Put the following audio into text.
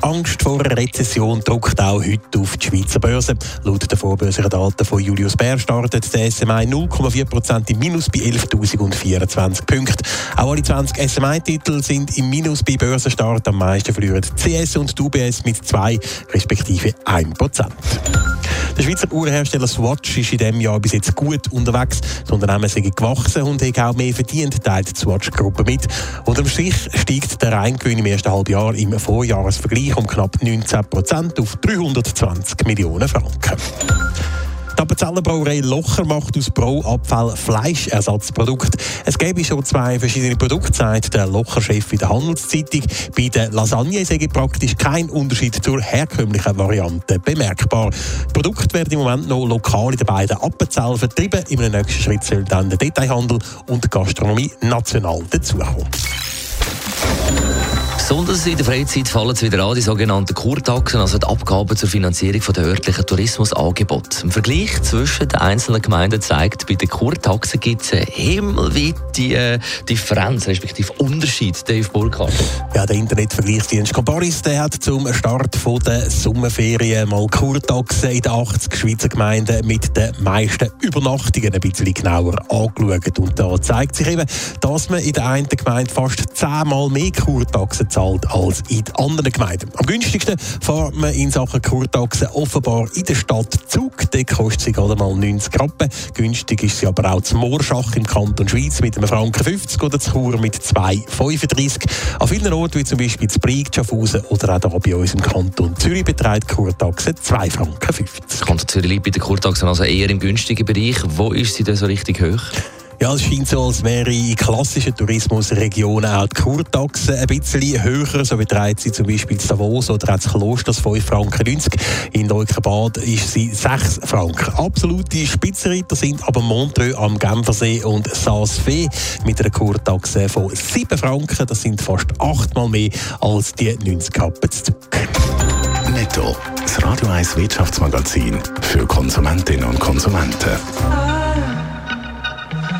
Die Angst vor einer Rezession drückt auch heute auf die Schweizer Börse. Laut den vorbörslichen Daten von Julius Baer startet der SMI 0,4% im Minus bei 11.024 Punkten. Auch alle 20 SMI-Titel sind im Minus bei Börsenstart. Am meisten verlieren CS und UBS mit 2 respektive 1%. Der Schweizer Uhrenhersteller Swatch ist in diesem Jahr bis jetzt gut unterwegs. Die Unternehmen sind gewachsen und haben auch mehr verdient, teilt die Swatch-Gruppe mit. Unterm Strich steigt der Reingewinn im ersten Halbjahr im Vorjahresvergleich um knapp 19 Prozent auf 320 Millionen Franken. Die Appenzeller Brauerei Locher macht aus Brauabfall Fleischersatzprodukt. Es gäbe schon zwei verschiedene Produkte, sagt der Locher-Chef in der Handelszeitung. Bei der Lasagne sei praktisch kein Unterschied zur herkömmlichen Variante bemerkbar. Die Produkte werden im Moment noch lokal in den beiden Appenzellen vertrieben. Im nächsten Schritt soll dann der Detailhandel und die Gastronomie national dazukommen. Besonders in der Freizeit fallen es wieder an, die sogenannten Kurtaxen, also die Abgaben zur Finanzierung der örtlichen Tourismusangebote. Im Vergleich zwischen den einzelnen Gemeinden zeigt, bei den Kurtaxen gibt es himmelweite äh, Differenz, respektive Unterschied, Dave Burkhardt. Ja, der Internetvergleichsdienst Comparis hat zum Start der Sommerferien mal Kurtaxen in den 80 Schweizer Gemeinden mit den meisten Übernachtungen ein bisschen genauer angeschaut. Und da zeigt sich eben, dass man in der einen Gemeinde fast zehnmal mehr Kurtaxen zahlt als in anderen Gemeinden. Am günstigsten fährt man in Sachen Kurtaxen offenbar in der Stadt Zug. Der kostet sie gerade mal 90 Rappen. Günstig ist sie aber auch zum Moorschach im Kanton Schweiz mit einem Franken 50 oder zu Chur mit 2,35. An vielen Orten, wie zum Beispiel zu Brieg, Schaffhausen oder auch hier bei uns im Kanton Zürich, beträgt Kurtaxe 2 Franken 50. Kanton Zürich liegt bei den Kurtaxen also eher im günstigen Bereich. Wo ist sie denn so richtig hoch? Ja, es scheint so, als wäre in klassischen Tourismusregionen auch die Kurtaxe ein bisschen höher. So beträgt sie zum Beispiel in Davos oder auch Klosters 5 Franken 90. In Leukenbad ist sie 6 Franken. Absolute Spitzenreiter sind aber Montreux am Genfersee und Saas-Fee mit einer Kurtaxe von 7 Franken. Das sind fast achtmal mehr als die 90 Kappen zu. Netto. Das Radio 1 Wirtschaftsmagazin für Konsumentinnen und Konsumenten.